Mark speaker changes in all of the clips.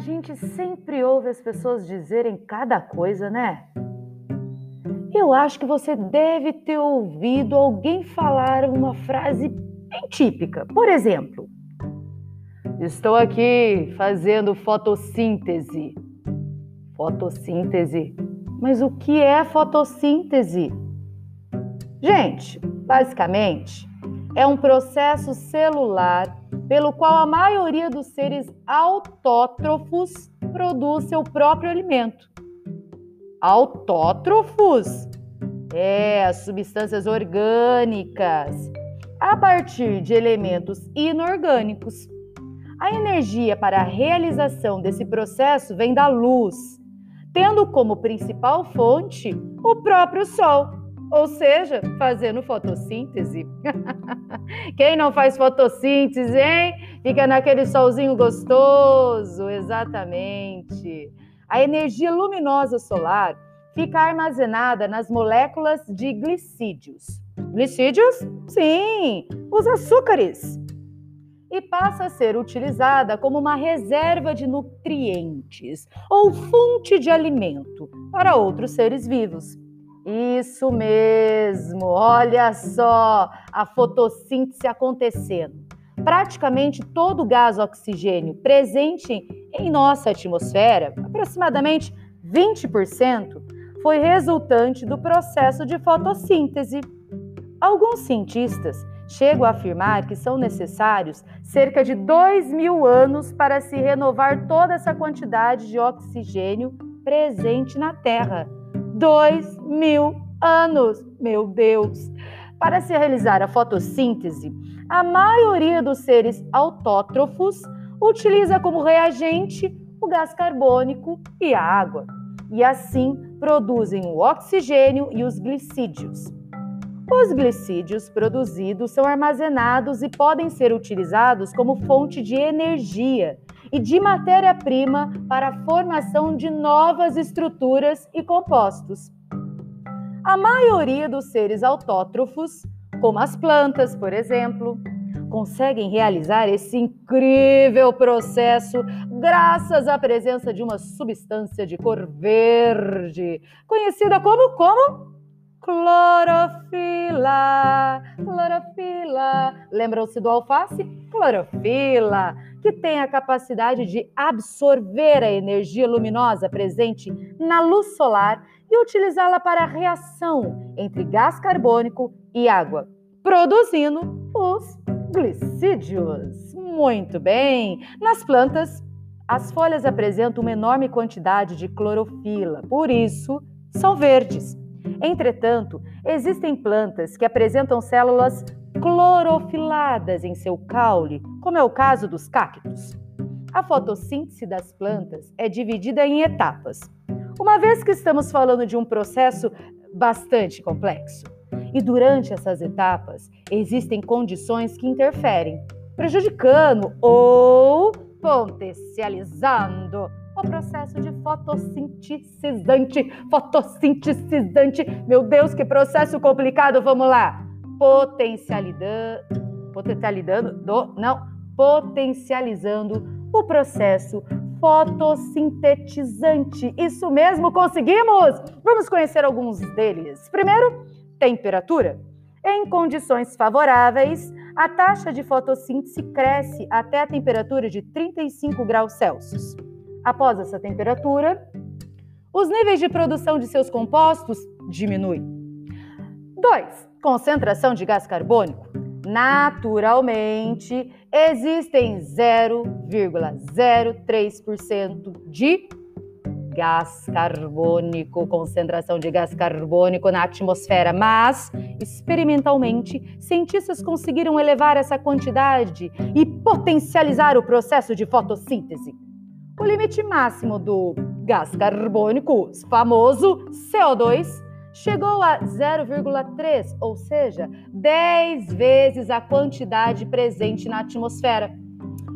Speaker 1: gente sempre ouve as pessoas dizerem cada coisa, né? Eu acho que você deve ter ouvido alguém falar uma frase bem típica. Por exemplo, estou aqui fazendo fotossíntese. Fotossíntese. Mas o que é fotossíntese? Gente, basicamente, é um processo celular pelo qual a maioria dos seres autótrofos produz seu próprio alimento. Autótrofos? É, as substâncias orgânicas, a partir de elementos inorgânicos. A energia para a realização desse processo vem da luz, tendo como principal fonte o próprio Sol ou seja, fazendo fotossíntese. Quem não faz fotossíntese, hein? Fica naquele solzinho gostoso, exatamente. A energia luminosa solar fica armazenada nas moléculas de glicídios. Glicídios? Sim, os açúcares. E passa a ser utilizada como uma reserva de nutrientes ou fonte de alimento para outros seres vivos. Isso mesmo, olha só a fotossíntese acontecendo. Praticamente todo o gás oxigênio presente em nossa atmosfera, aproximadamente 20%, foi resultante do processo de fotossíntese. Alguns cientistas chegam a afirmar que são necessários cerca de 2 mil anos para se renovar toda essa quantidade de oxigênio presente na Terra dois mil anos. Meu Deus! Para se realizar a fotossíntese, a maioria dos seres autótrofos utiliza como reagente o gás carbônico e a água, e assim produzem o oxigênio e os glicídios. Os glicídios produzidos são armazenados e podem ser utilizados como fonte de energia e de matéria-prima para a formação de novas estruturas e compostos. A maioria dos seres autótrofos, como as plantas, por exemplo, conseguem realizar esse incrível processo graças à presença de uma substância de cor verde, conhecida como como clorofila. Clorofila. Lembram-se do alface? Clorofila que tem a capacidade de absorver a energia luminosa presente na luz solar e utilizá-la para a reação entre gás carbônico e água, produzindo os glicídios. Muito bem! Nas plantas, as folhas apresentam uma enorme quantidade de clorofila, por isso são verdes. Entretanto, existem plantas que apresentam células clorofiladas em seu caule, como é o caso dos cactos. A fotossíntese das plantas é dividida em etapas, uma vez que estamos falando de um processo bastante complexo. E durante essas etapas existem condições que interferem, prejudicando ou potencializando o processo de fotossintetizante, fotossintetizante. Meu Deus, que processo complicado, vamos lá potencializando, potencializando, do, não, potencializando o processo fotossintetizante. Isso mesmo, conseguimos! Vamos conhecer alguns deles. Primeiro, temperatura. Em condições favoráveis, a taxa de fotossíntese cresce até a temperatura de 35 graus Celsius. Após essa temperatura, os níveis de produção de seus compostos diminuem. 2 concentração de gás carbônico? Naturalmente, existem 0,03% de gás carbônico, concentração de gás carbônico na atmosfera, mas experimentalmente, cientistas conseguiram elevar essa quantidade e potencializar o processo de fotossíntese. O limite máximo do gás carbônico, famoso CO2, chegou a 0,3, ou seja, 10 vezes a quantidade presente na atmosfera.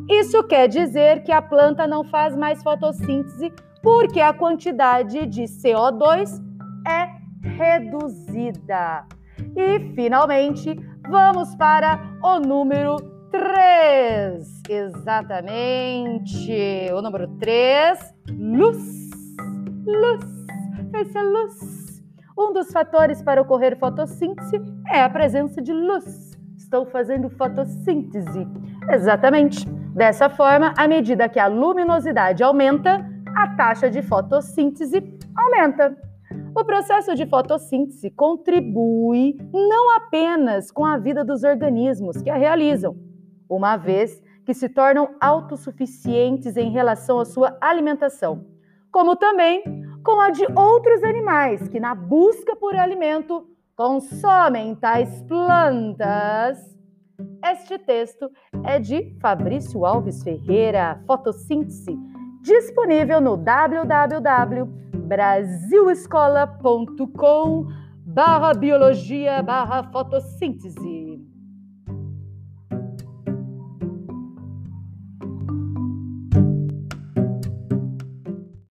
Speaker 1: Isso quer dizer que a planta não faz mais fotossíntese porque a quantidade de CO2 é reduzida. E, finalmente, vamos para o número 3. Exatamente. O número 3, luz. Luz. Essa luz. Um dos fatores para ocorrer fotossíntese é a presença de luz. Estou fazendo fotossíntese. Exatamente. Dessa forma, à medida que a luminosidade aumenta, a taxa de fotossíntese aumenta. O processo de fotossíntese contribui não apenas com a vida dos organismos que a realizam, uma vez que se tornam autossuficientes em relação à sua alimentação, como também com a de outros animais que, na busca por alimento, consomem tais plantas. Este texto é de Fabrício Alves Ferreira, Fotossíntese, disponível no www.brasilescola.com barra biologia barra fotossíntese.